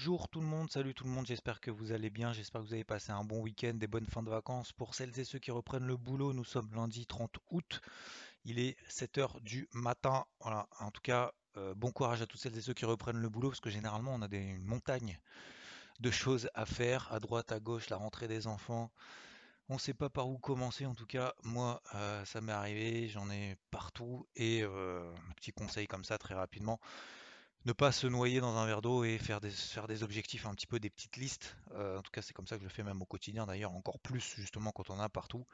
Bonjour tout le monde, salut tout le monde, j'espère que vous allez bien, j'espère que vous avez passé un bon week-end, des bonnes fins de vacances. Pour celles et ceux qui reprennent le boulot, nous sommes lundi 30 août, il est 7h du matin. Voilà, en tout cas, euh, bon courage à toutes celles et ceux qui reprennent le boulot, parce que généralement on a des montagnes de choses à faire, à droite, à gauche, la rentrée des enfants. On ne sait pas par où commencer, en tout cas, moi, euh, ça m'est arrivé, j'en ai partout. Et euh, un petit conseil comme ça, très rapidement, ne pas se noyer dans un verre d'eau et faire des, faire des objectifs, un petit peu des petites listes. en tout cas, c'est comme ça que je le fais même au quotidien, d'ailleurs, encore plus justement quand on a partout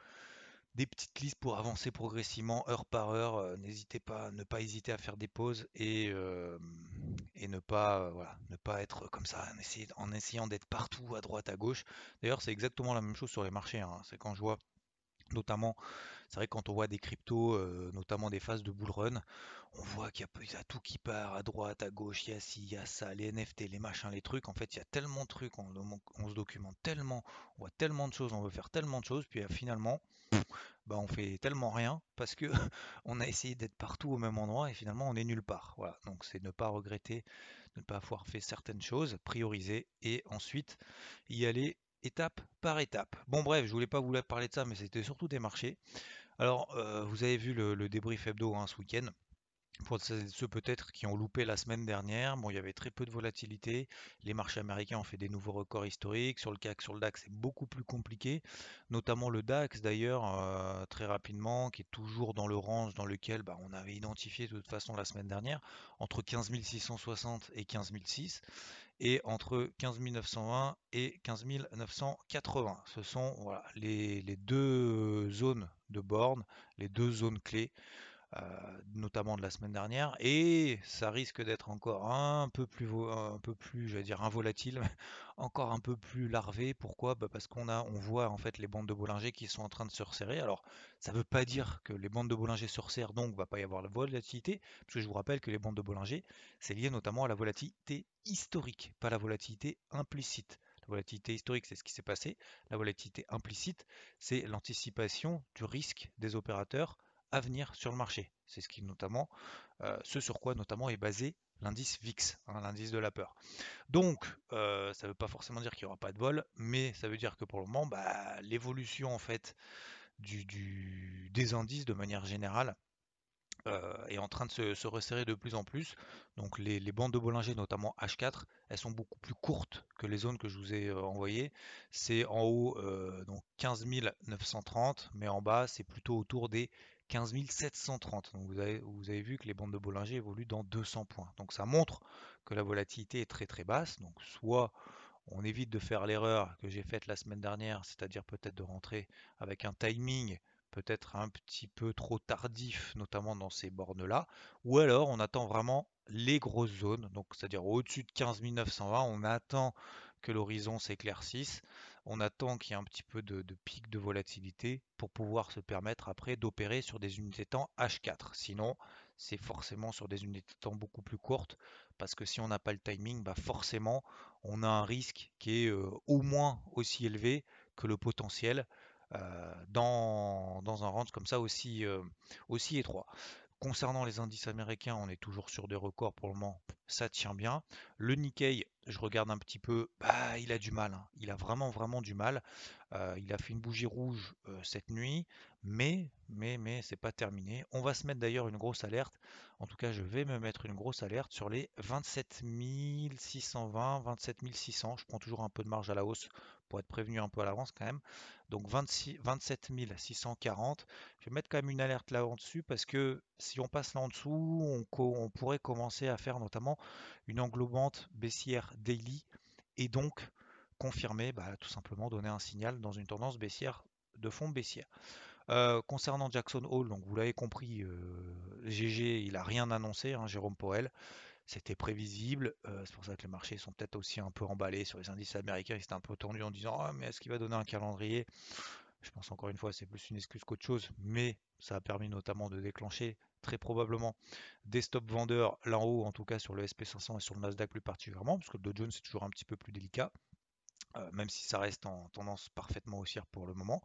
des petites listes pour avancer progressivement heure par heure. Euh, n'hésitez pas, ne pas hésiter à faire des pauses et, euh, euh, ne pas être comme ça en, essayant d'être partout à droite, à gauche. D'ailleurs, c'est exactement la même chose sur les marchés. Hein. C'est quand je vois notamment, c'est vrai quand on voit des cryptos, notamment des phases de bull run, on voit qu'il y, a tout qui part à droite, à gauche, il y a ci, il y a ça, les NFT, les machins, les trucs. En fait, il y a tellement de trucs, on, se documente tellement, on voit tellement de choses, on veut faire tellement de choses, puis finalement, bah, on fait tellement rien parce que on a essayé d'être partout au même endroit et finalement on est nulle part. Voilà, donc c'est ne pas regretter, ne pas avoir fait certaines choses, prioriser et ensuite y aller étape par étape. Bon bref, je voulais pas vous parler de ça, mais c'était surtout des marchés. Alors, euh, vous avez vu le, débrief hebdo hein, ce week-end. Pour ceux peut-être qui ont loupé la semaine dernière, bon, il y avait très peu de volatilité. Les marchés américains ont fait des nouveaux records historiques. Sur le CAC, sur le DAX, c'est beaucoup plus compliqué. Notamment le DAX d'ailleurs, euh, très rapidement, qui est toujours dans le range dans lequel bah, on avait identifié de toute façon la semaine dernière, entre 15 660 et 15 006 et entre 15 920 et 15 980. Ce sont voilà, les, les, deux zones de borne, les deux zones clés notamment de la semaine dernière, et ça risque d'être encore un peu plus, un peu plus, j'allais dire, involatile, encore un peu plus larvé. Pourquoi? Bah Parce qu'on a, on voit en fait les bandes de Bollinger qui sont en train de se resserrer. Alors, ça ne veut pas dire que les bandes de Bollinger se resserrent, donc va pas y avoir la volatilité, parce que je vous rappelle que les bandes de Bollinger, c'est lié notamment à la volatilité historique, pas la volatilité implicite. La volatilité historique, c'est ce qui s'est passé. La volatilité implicite, c'est l'anticipation du risque des opérateurs à venir sur le marché. C'est ce qui notamment, euh, ce sur quoi notamment est basé l'indice VIX, hein, l'indice de la peur. Donc, euh, ça ne veut pas forcément dire qu'il n'y aura pas de vol, mais ça veut dire que pour le moment, bah, l'évolution en fait du, des indices de manière générale euh, est en train de se, resserrer de plus en plus. Donc les, bandes de Bollinger, notamment H4, elles sont beaucoup plus courtes que les zones que je vous ai envoyées. C'est en haut donc 15 930, mais en bas c'est plutôt autour des 15 730. Donc vous avez, vu que les bandes de Bollinger évoluent dans 200 points. Donc ça montre que la volatilité est très très basse. Donc soit on évite de faire l'erreur que j'ai faite la semaine dernière, c'est-à-dire peut-être de rentrer avec un timing peut-être un petit peu trop tardif, notamment dans ces bornes-là, ou alors on attend vraiment les grosses zones, donc c'est-à-dire au-dessus de 15 920, on attend que l'horizon s'éclaircisse, on attend qu'il y ait un petit peu de, pic de volatilité pour pouvoir se permettre après d'opérer sur des unités temps H4. Sinon, c'est forcément sur des unités temps beaucoup plus courtes, parce que si on n'a pas le timing, bah forcément, on a un risque qui est euh, au moins aussi élevé que le potentiel euh, dans, un range comme ça aussi, euh, aussi étroit. Concernant les indices américains, on est toujours sur des records pour le moment, ça tient bien. Le Nikkei, je regarde un petit peu, bah, il a du mal, hein. il a vraiment vraiment du mal. Euh, il a fait une bougie rouge euh, cette nuit, mais mais mais c'est pas terminé. On va se mettre d'ailleurs une grosse alerte. En tout cas, je vais me mettre une grosse alerte sur les 27 620, 27 600. Je prends toujours un peu de marge à la hausse pour être prévenu un peu à l'avance quand même. Donc 26, 27 640. Je vais mettre quand même une alerte là en dessus parce que si on passe là en dessous, on, pourrait commencer à faire notamment une englobante baissière daily et donc confirmer, bah, tout simplement donner un signal dans une tendance baissière de fond baissière. concernant Jackson Hole, donc vous l'avez compris, GG, il a rien annoncé, hein, Jérôme Powell. C'était prévisible. c'est pour ça que les marchés sont peut-être aussi un peu emballés sur les indices américains. Ils étaient un peu tendus en disant ah, mais est-ce qu'il va donner un calendrier? Je pense encore une fois, c'est plus une excuse qu'autre chose. Mais ça a permis notamment de déclencher très probablement des stop vendeurs là en haut, en tout cas sur le SP500 et sur le Nasdaq plus particulièrement, parce que le Dow Jones c'est toujours un petit peu plus délicat. Même si ça reste en tendance parfaitement haussière pour le moment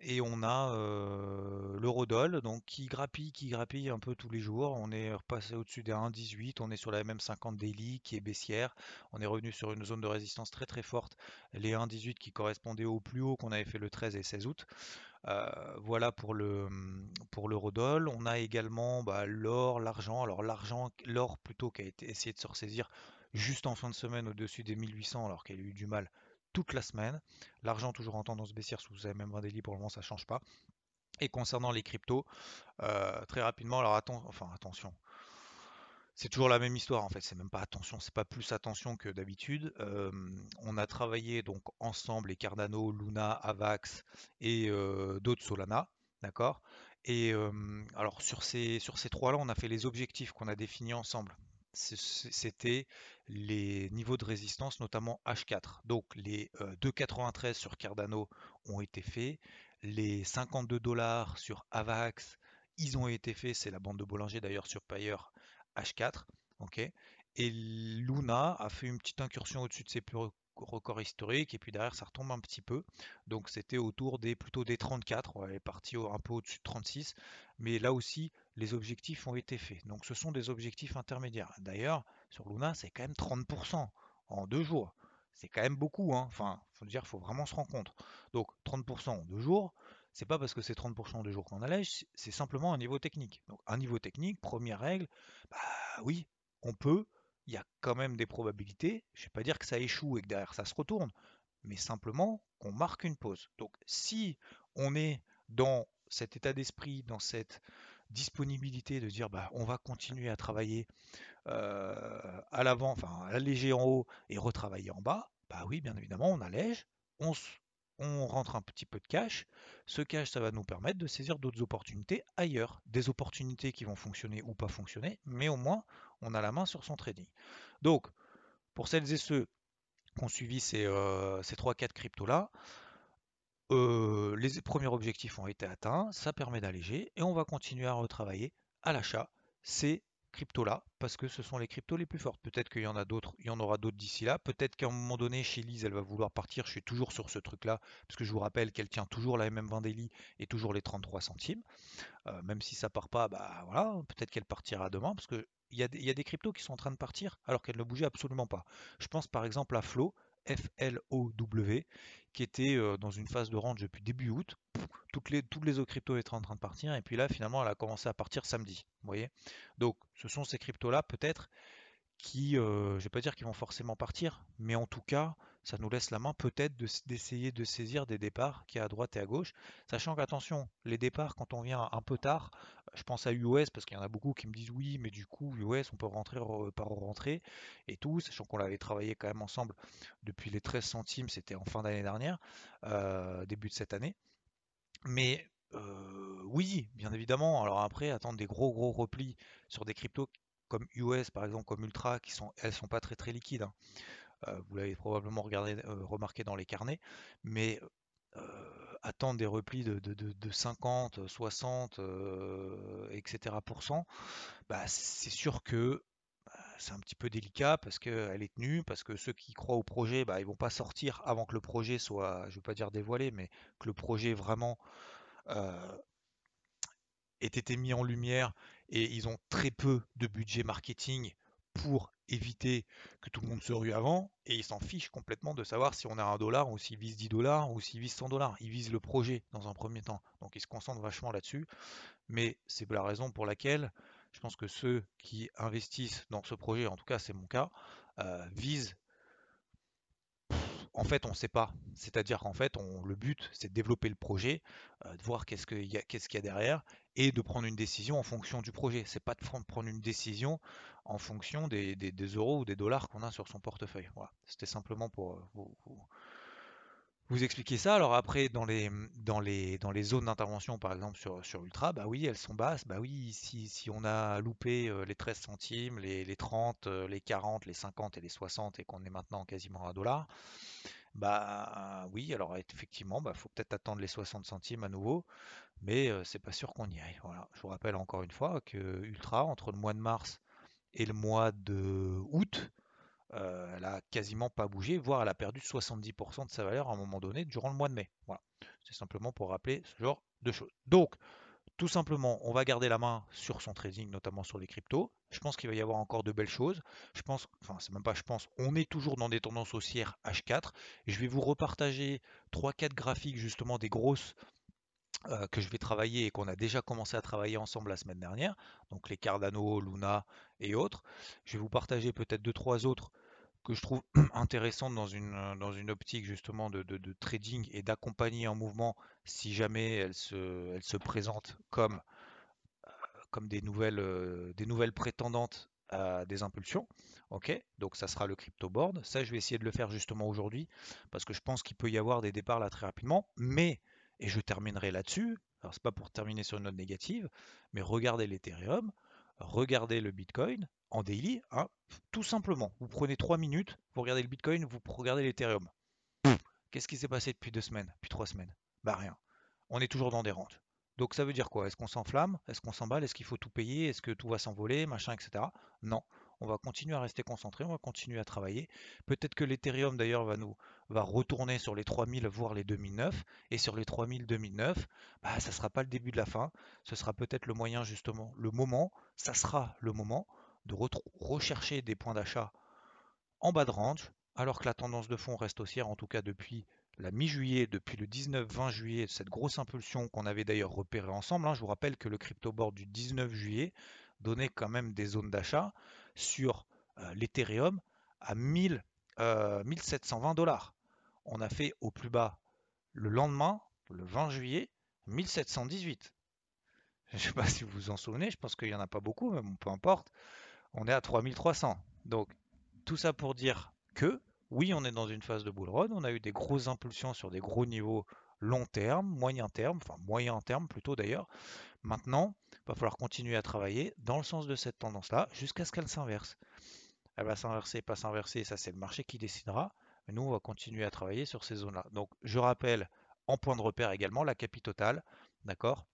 et on a l'eurodoll donc qui grappille, qui grappille un peu tous les jours. On est repassé au-dessus des 1,18, on est sur la MM50 daily qui est baissière. On est revenu sur une zone de résistance très très forte, les 1,18 qui correspondaient au plus haut qu'on avait fait le 13 et 16 août. voilà pour le mmh, pour l'eurodoll. On a également bah, l'or, l'argent. Alors l'argent, l'or plutôt qui a été essayé de se ressaisir juste en fin de semaine au-dessus des 1800 alors qu'elle a eu du mal toute la semaine. L'argent toujours en tendance baissière, si vous avez même un délit pour le moment, ça change pas. Et concernant les cryptos, euh, très rapidement, alors enfin attention, c'est toujours la même histoire en fait, c'est même pas attention, c'est pas plus attention que d'habitude. Euh, on a travaillé donc ensemble les Cardano, Luna, Avax et euh, d'autres Solana, d'accord? Et alors sur ces, sur ces trois-là, on a fait les objectifs qu'on a définis ensemble c'était les niveaux de résistance, notamment H4. Donc les 2,93 euh, sur Cardano ont été faits, les 52 dollars sur Avax, ils ont été faits, c'est la bande de Bollinger d'ailleurs sur Payer H4. ok. Et Luna a fait une petite incursion au-dessus de ses plus record historique et puis derrière ça retombe un petit peu. Donc c'était autour des plutôt des 34 on est parti un peu au-dessus de 36 mais là aussi les objectifs ont été faits donc ce sont des objectifs intermédiaires d'ailleurs sur Luna c'est quand même 30% en deux jours c'est quand même beaucoup hein. enfin faut dire faut vraiment se rendre compte donc 30% en deux jours c'est pas parce que c'est 30% en deux jours qu'on allège c'est simplement un niveau technique donc un niveau technique première règle bah oui on peut il y a quand même des probabilités. Je ne vais pas dire que ça échoue et que derrière ça se retourne, mais simplement qu'on marque une pause. Donc si on est dans cet état d'esprit, dans cette disponibilité de dire bah, on va continuer à travailler euh, à l'avant, enfin alléger en haut et retravailler en bas, bah oui, bien évidemment, on allège, on, rentre un petit peu de cash. Ce cash, ça va nous permettre de saisir d'autres opportunités ailleurs. Des opportunités qui vont fonctionner ou pas fonctionner, mais au moins, on a la main sur son trading. Donc, pour celles et ceux qui ont suivi ces, euh, ces 3-4 cryptos-là, les premiers objectifs ont été atteints, ça permet d'alléger et on va continuer à retravailler à l'achat ces cryptos-là parce que ce sont les cryptos les plus fortes. Peut-être qu'il y en a d'autres, il y en aura d'autres d'ici là. Peut-être qu'à un moment donné, chez Lise, elle va vouloir partir. Je suis toujours sur ce truc-là parce que je vous rappelle qu'elle tient toujours la MM20 daily et toujours les 33 centimes. Euh, même si ça part pas, bah voilà, peut-être qu'elle partira demain parce que il y, a des, cryptos qui sont en train de partir alors qu'elles ne bougeaient absolument pas. Je pense par exemple à Flow, F-L-O-W, qui était euh, dans une phase de range depuis début août. Toutes les, autres cryptos étaient en train de partir et puis là finalement elle a commencé à partir samedi. Vous voyez Donc ce sont ces cryptos là peut-être qui, euh, je ne vais pas dire qu'ils vont forcément partir, mais en tout cas ça nous laisse la main peut-être d'essayer de, saisir des départs qui est à droite et à gauche, sachant qu'attention, les départs quand on vient un peu tard, je pense à US parce qu'il y en a beaucoup qui me disent oui, mais du coup US on peut rentrer par rentrer et tout, sachant qu'on l'avait travaillé quand même ensemble depuis les 13 centimes, c'était en fin d'année dernière, euh, début de cette année. Mais euh, oui, bien évidemment. Alors après, attendre des gros gros replis sur des cryptos comme US par exemple, comme Ultra, qui sont elles sont pas très très liquides. Hein. Euh, vous l'avez probablement regardé, euh, remarqué dans les carnets, mais euh, attendre des replis de, 50, 60, etc. bah, c'est sûr que bah, c'est un petit peu délicat parce qu'elle est tenue, parce que ceux qui croient au projet, bah, ils vont pas sortir avant que le projet soit, je ne veux pas dire dévoilé, mais que le projet vraiment ait été mis en lumière et ils ont très peu de budget marketing pour éviter que tout le monde se rue avant, et ils s'en fichent complètement de savoir si on a un dollar, ou s'ils visent 10 dollars, ou s'ils visent 100 dollars. Ils visent le projet dans un premier temps. Donc ils se concentrent vachement là-dessus. Mais c'est la raison pour laquelle je pense que ceux qui investissent dans ce projet, en tout cas c'est mon cas, euh, visent en fait, on ne sait pas. C'est-à-dire qu'en fait, on, le but, c'est de développer le projet, euh, de voir qu'est-ce qu'il y, a, derrière, et de prendre une décision en fonction du projet. C'est pas de prendre une décision en fonction des, euros ou des dollars qu'on a sur son portefeuille. Voilà. C'était simplement pour euh, vous, expliquer ça. Alors après, dans les, dans les, dans les zones d'intervention, par exemple sur, sur Ultra, bah oui, elles sont basses. Bah oui, si, si on a loupé euh, les 13 centimes, les, les 30, euh, les 40, les 50 et les 60 et qu'on est maintenant quasiment à dollar, bah oui, alors effectivement, bah faut peut-être attendre les 60 centimes à nouveau, mais c'est pas sûr qu'on y aille. Voilà. Je vous rappelle encore une fois que Ultra, entre le mois de mars et le mois de août, elle a quasiment pas bougé, voire elle a perdu 70% de sa valeur à un moment donné durant le mois de mai. Voilà, c'est simplement pour rappeler ce genre de choses. Donc, tout simplement, on va garder la main sur son trading, notamment sur les cryptos. Je pense qu'il va y avoir encore de belles choses. Je pense, enfin, c'est même pas je pense, on est toujours dans des tendances haussières H4. je vais vous repartager 3-4 graphiques, justement, des grosses euh, que je vais travailler et qu'on a déjà commencé à travailler ensemble la semaine dernière, donc les Cardano, Luna et autres. Je vais vous partager peut-être deux trois autres que je trouve intéressantes dans une, euh, dans une optique justement de, trading et d'accompagner en mouvement si jamais elles se, elles se présentent comme, euh, comme des, nouvelles, des nouvelles prétendantes à des impulsions. Ok, donc ça sera le crypto board. Ça, je vais essayer de le faire justement aujourd'hui parce que je pense qu'il peut y avoir des départs là très rapidement. Mais et je terminerai là-dessus. Alors, c'est pas pour terminer sur une note négative, mais regardez l'Ethereum, regardez le Bitcoin en daily, hein, tout simplement. Vous prenez 3 minutes, vous regardez le Bitcoin, vous regardez l'Ethereum. Qu'est-ce qui s'est passé depuis deux semaines, depuis trois semaines? Bah rien. On est toujours dans des ranges. Donc ça veut dire quoi? Est-ce qu'on s'enflamme? Est-ce qu'on s'emballe? Est-ce qu'il faut tout payer? Est-ce que tout va s'envoler? Machin, etc. Non on va continuer à rester concentré, on va continuer à travailler. Peut-être que l'Ethereum d'ailleurs va nous va retourner sur les 3000 voire les 2009 et sur les 3000 2009, bah ça sera pas le début de la fin, ce sera peut-être le moyen justement, le moment, ça sera le moment de rechercher des points d'achat en bas de range alors que la tendance de fond reste haussière en tout cas depuis la mi-juillet, depuis le 19-20 juillet, cette grosse impulsion qu'on avait d'ailleurs repérée ensemble. Hein. je vous rappelle que le crypto board du 19 juillet donnait quand même des zones d'achat sur euh, l'Ethereum à 1000, 1720 euh, dollars. On a fait au plus bas le lendemain, le 20 juillet, 1718. Je ne sais pas si vous vous en souvenez, je pense qu'il n'y en a pas beaucoup, mais bon, peu importe. On est à 3300. Donc, tout ça pour dire que, oui, on est dans une phase de bull run. On a eu des grosses impulsions sur des gros niveaux long terme, moyen terme, enfin moyen terme plutôt d'ailleurs. Maintenant, il va falloir continuer à travailler dans le sens de cette tendance-là jusqu'à ce qu'elle s'inverse. Elle va s'inverser, pas s'inverser, ça c'est le marché qui décidera. Mais nous, on va continuer à travailler sur ces zones-là. Donc, je rappelle en point de repère également la capi totale, d'accord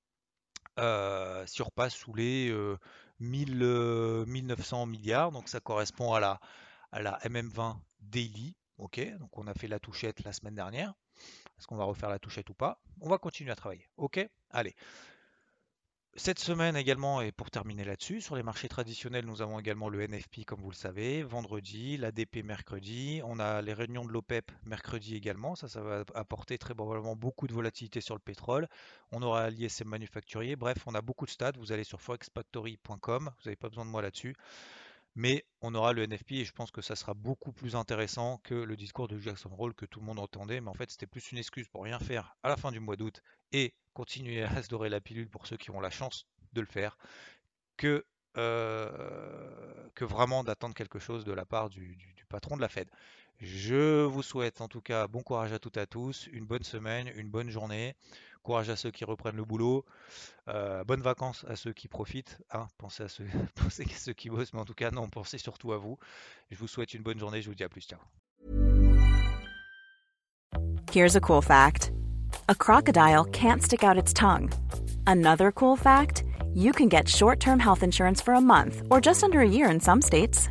euh, surpasse sous les 1000, euh, 1900 euh, milliards, donc ça correspond à la, à la MM20 daily, ok Donc on a fait la touchette la semaine dernière, est-ce qu'on va refaire la touchette ou pas? On va continuer à travailler. Ok? Allez. Cette semaine également, et pour terminer là-dessus, sur les marchés traditionnels, nous avons également le NFP, comme vous le savez, vendredi, l'ADP mercredi. On a les réunions de l'OPEP mercredi également. Ça, ça va apporter très probablement beaucoup de volatilité sur le pétrole. On aura l'ISM manufacturier. Bref, on a beaucoup de stats. Vous allez sur forexfactory.com. Vous n'avez pas besoin de moi là-dessus mais on aura le NFP et je pense que ça sera beaucoup plus intéressant que le discours de Jackson Hole que tout le monde entendait, mais en fait c'était plus une excuse pour rien faire à la fin du mois d'août et continuer à se dorer la pilule pour ceux qui ont la chance de le faire, que, euh, vraiment d'attendre quelque chose de la part du patron de la Fed. Je vous souhaite en tout cas bon courage à toutes et à tous, une bonne semaine, une bonne journée. Courage à ceux qui reprennent le boulot. Euh, bonnes vacances à ceux qui profitent. Hein. pensez, à ceux, pensez à ceux qui bossent, mais en tout cas, non, pensez surtout à vous. Je vous souhaite une bonne journée. Je vous dis à plus. Ciao. Here's a cool fact a crocodile can't stick out its tongue. Another cool fact you can get short term health insurance for a month or just under a year in some states.